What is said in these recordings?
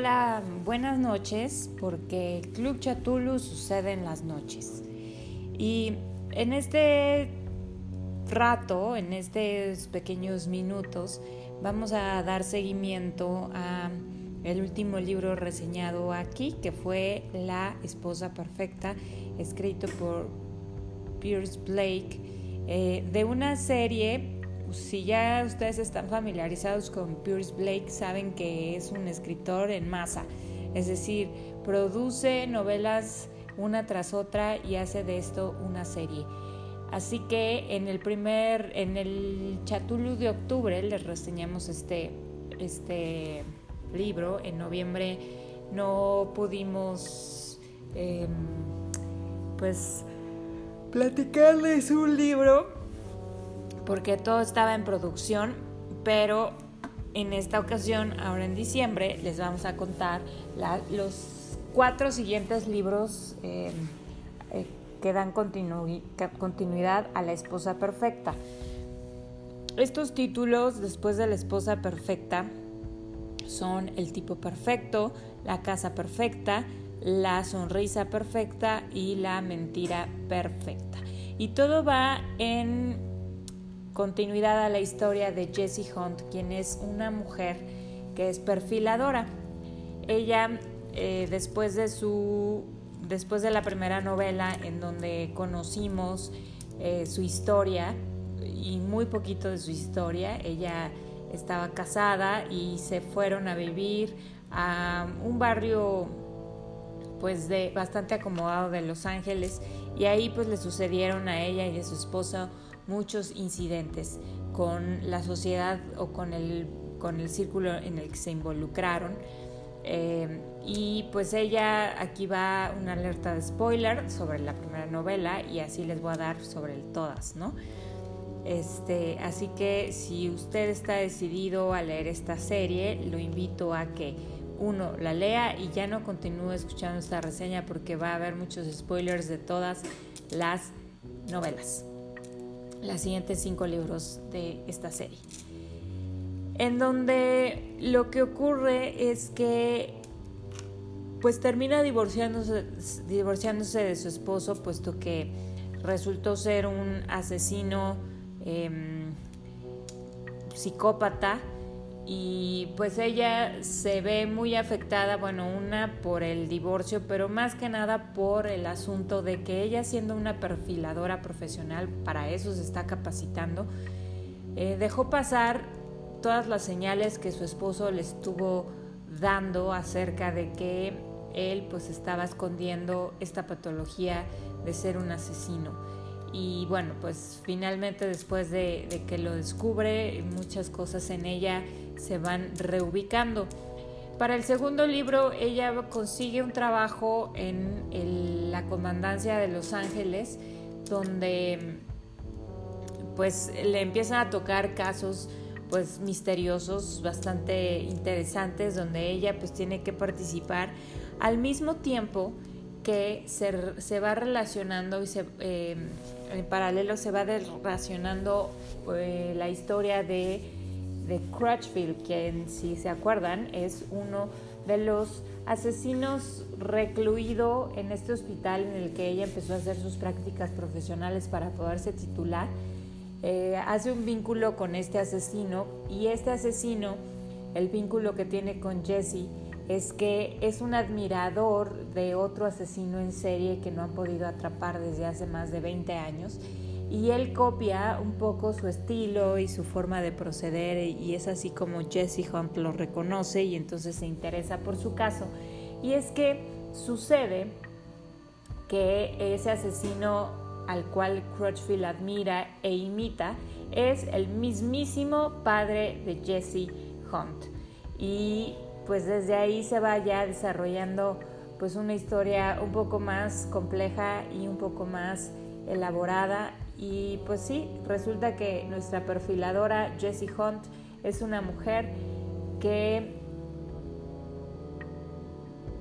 Hola, buenas noches, porque Club Chatulu sucede en las noches. Y en este rato, en estos pequeños minutos, vamos a dar seguimiento a el último libro reseñado aquí, que fue La esposa perfecta, escrito por Pierce Blake, eh, de una serie si ya ustedes están familiarizados con Pierce Blake, saben que es un escritor en masa, es decir, produce novelas una tras otra y hace de esto una serie. Así que en el primer, en el Chatulu de octubre les reseñamos este, este libro. En noviembre no pudimos, em, pues, platicarles un libro porque todo estaba en producción, pero en esta ocasión, ahora en diciembre, les vamos a contar los cuatro siguientes libros eh, eh, que dan continuidad a La esposa perfecta. Estos títulos, después de La esposa perfecta, son El tipo perfecto, La casa perfecta, La sonrisa perfecta y La mentira perfecta. Y todo va en continuidad a la historia de Jessie Hunt, quien es una mujer que es perfiladora. Ella, eh, después de su después de la primera novela en donde conocimos eh, su historia y muy poquito de su historia, ella estaba casada y se fueron a vivir a un barrio pues de bastante acomodado de Los Ángeles y ahí pues le sucedieron a ella y a su esposo muchos incidentes con la sociedad o con el, con el círculo en el que se involucraron. Eh, y pues ella, aquí va una alerta de spoiler sobre la primera novela y así les voy a dar sobre todas, ¿no? Este, así que si usted está decidido a leer esta serie, lo invito a que uno la lea y ya no continúe escuchando esta reseña porque va a haber muchos spoilers de todas las novelas los siguientes cinco libros de esta serie. En donde lo que ocurre es que pues termina divorciándose, divorciándose de su esposo, puesto que resultó ser un asesino em, psicópata y pues ella se ve muy afectada, bueno, una por el divorcio, pero más que nada por el asunto de que ella siendo una perfiladora profesional, para eso se está capacitando, eh, dejó pasar todas las señales que su esposo le estuvo dando acerca de que él pues estaba escondiendo esta patología de ser un asesino. Y bueno, pues finalmente después de que lo descubre, muchas cosas en ella se van reubicando. Para el segundo libro, ella consigue un trabajo en la comandancia de Los Ángeles, donde pues le empiezan a tocar casos pues misteriosos, bastante interesantes, donde ella pues tiene que participar al mismo tiempo que se, va relacionando y se, eh, en paralelo se va relacionando eh, la historia de de Crutchfield, quien si se acuerdan es uno de los asesinos recluido en este hospital en el que ella empezó a hacer sus prácticas profesionales para poderse titular. Eh, hace un vínculo con este asesino y este asesino, el vínculo que tiene con Jesse es que es un admirador de otro asesino en serie que no han podido atrapar desde hace más de 20 años y él copia un poco su estilo y su forma de proceder y es así como Jesse Hunt lo reconoce y entonces se interesa por su caso. Y es que sucede que ese asesino al cual Crutchfield admira e imita es el mismísimo padre de Jesse Hunt. Y pues desde ahí se va ya desarrollando pues una historia un poco más compleja y un poco más elaborada y pues sí, resulta que nuestra perfiladora Jessie Hunt es una mujer que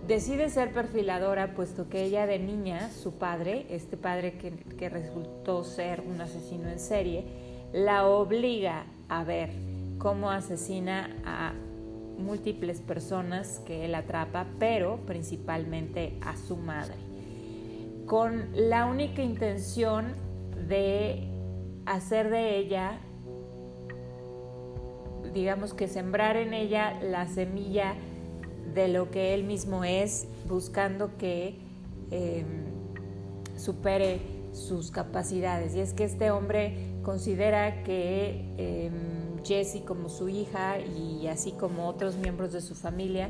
decide ser perfiladora puesto que ella de niña, su padre, este padre que, que resultó ser un asesino en serie, la obliga a ver cómo asesina a múltiples personas que él atrapa, pero principalmente a su madre, con la única intención de hacer de ella, digamos que sembrar en ella la semilla de lo que él mismo es, buscando que em, supere sus capacidades. Y es que este hombre considera que em, Jessie como su hija y así como otros miembros de su familia,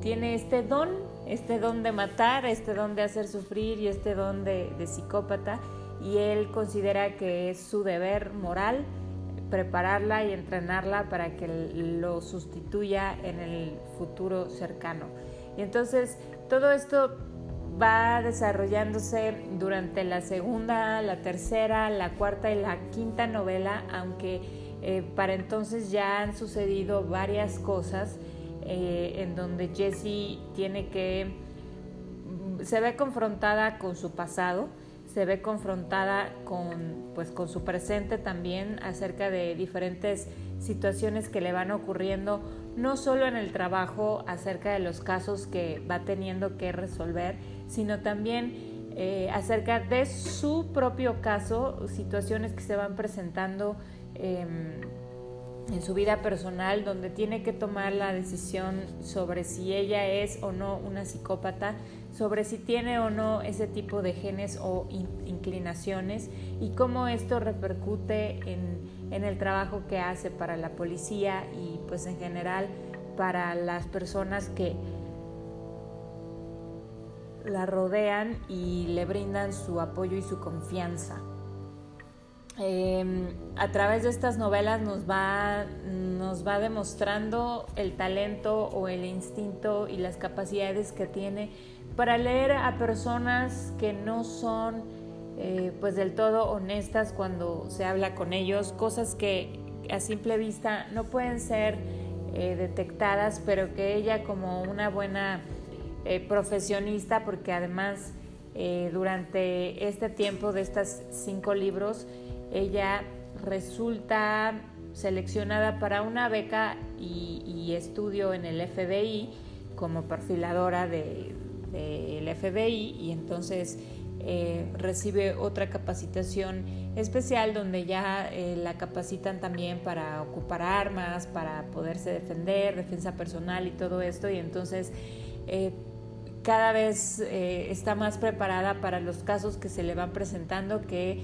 tiene este don, este don de matar, este don de hacer sufrir y este don de, de psicópata. Y él considera que es su deber moral prepararla y entrenarla para que lo sustituya en el futuro cercano. Y entonces todo esto va desarrollándose durante la segunda, la tercera, la cuarta y la quinta novela, aunque eh, para entonces ya han sucedido varias cosas eh, en donde Jessie tiene que, se ve confrontada con su pasado, se ve confrontada con, pues, con su presente también acerca de diferentes situaciones que le van ocurriendo, no solo en el trabajo acerca de los casos que va teniendo que resolver, sino también eh, acerca de su propio caso, situaciones que se van presentando em, en su vida personal, donde tiene que tomar la decisión sobre si ella es o no una psicópata, sobre si tiene o no ese tipo de genes o inclinaciones y cómo esto repercute en, el trabajo que hace para la policía y pues en general para las personas que la rodean y le brindan su apoyo y su confianza. Em, a través de estas novelas nos va, nos va demostrando el talento o el instinto y las capacidades que tiene para leer a personas que no son eh, pues del todo honestas cuando se habla con ellos, cosas que a simple vista no pueden ser eh, detectadas, pero que ella como una buena eh, profesionista, porque además durante este tiempo de estos cinco libros, ella resulta seleccionada para una beca y estudio en el FBI como perfiladora de, del FBI y entonces eh, recibe otra capacitación especial donde ya eh, la capacitan también para ocupar armas, para poderse defender, defensa personal y todo esto y entonces eh, cada vez está más preparada para los casos que se le van presentando que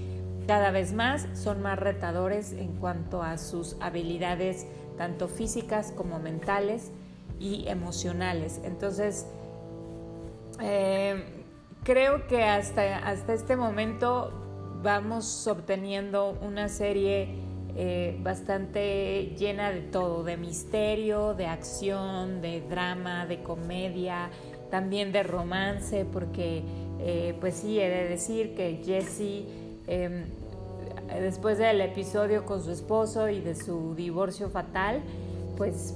cada vez más son más retadores en cuanto a sus habilidades tanto físicas como mentales y emocionales. Entonces, eh, creo que hasta, hasta este momento vamos obteniendo una serie eh, bastante llena de todo, de misterio, de acción, de drama, de comedia, también de romance, porque eh, pues sí, he de decir que Jessie, em, después del episodio con su esposo y de su divorcio fatal, pues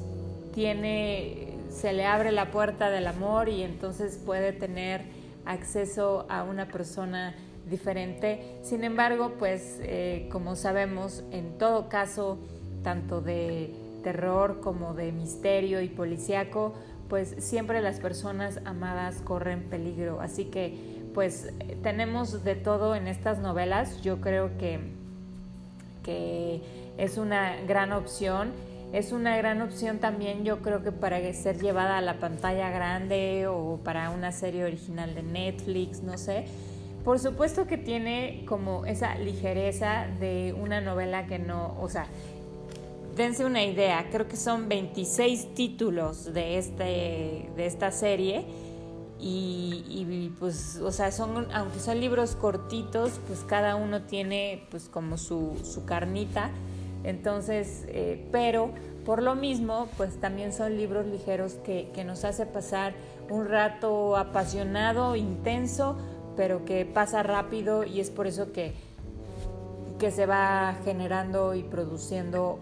tiene se le abre la puerta del amor y entonces puede tener acceso a una persona diferente. Sin embargo, pues eh, como sabemos, en todo caso, tanto de terror como de misterio y policíaco, pues siempre las personas amadas corren peligro. Así que pues tenemos de todo en estas novelas. Yo creo que, que es una gran opción es una gran opción también yo creo que para ser llevada a la pantalla grande o para una serie original de Netflix, no sé. Por supuesto que tiene como esa ligereza de una novela que no, o sea, dense una idea, creo que son 26 títulos de, este, de esta serie y, pues, o sea, son, aunque son libros cortitos, pues cada uno tiene pues como su, su carnita entonces, eh, pero por lo mismo, pues también son libros ligeros que, nos hace pasar un rato apasionado, intenso, pero que pasa rápido y es por eso que, que se va generando y produciendo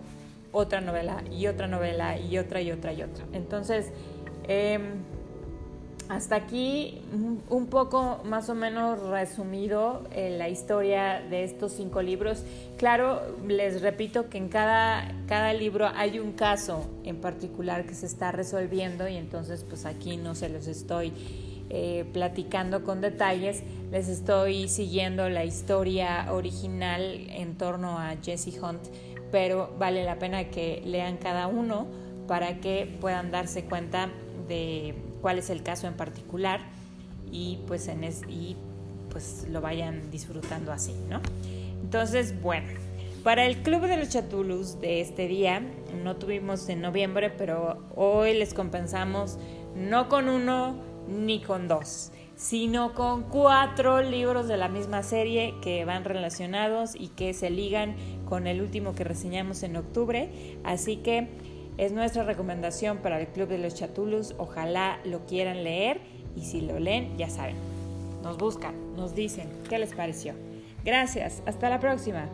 otra novela y otra novela y otra y otra y otra. Entonces, em, hasta aquí un poco más o menos resumido eh, la historia de estos cinco libros. Claro, les repito que en cada, cada libro hay un caso en particular que se está resolviendo y entonces pues aquí no se los estoy eh, platicando con detalles, les estoy siguiendo la historia original en torno a Jesse Hunt, pero vale la pena que lean cada uno para que puedan darse cuenta de cuál es el caso en particular y pues, y pues lo vayan disfrutando así, ¿no? Entonces, bueno, para el Club de los Chatulus de este día, no tuvimos en noviembre, pero hoy les compensamos no con uno ni con dos, sino con cuatro libros de la misma serie que van relacionados y que se ligan con el último que reseñamos en octubre. Así que es nuestra recomendación para el Club de los Chatulus. Ojalá lo quieran leer y si lo leen, ya saben, nos buscan, nos dicen qué les pareció. Gracias, hasta la próxima.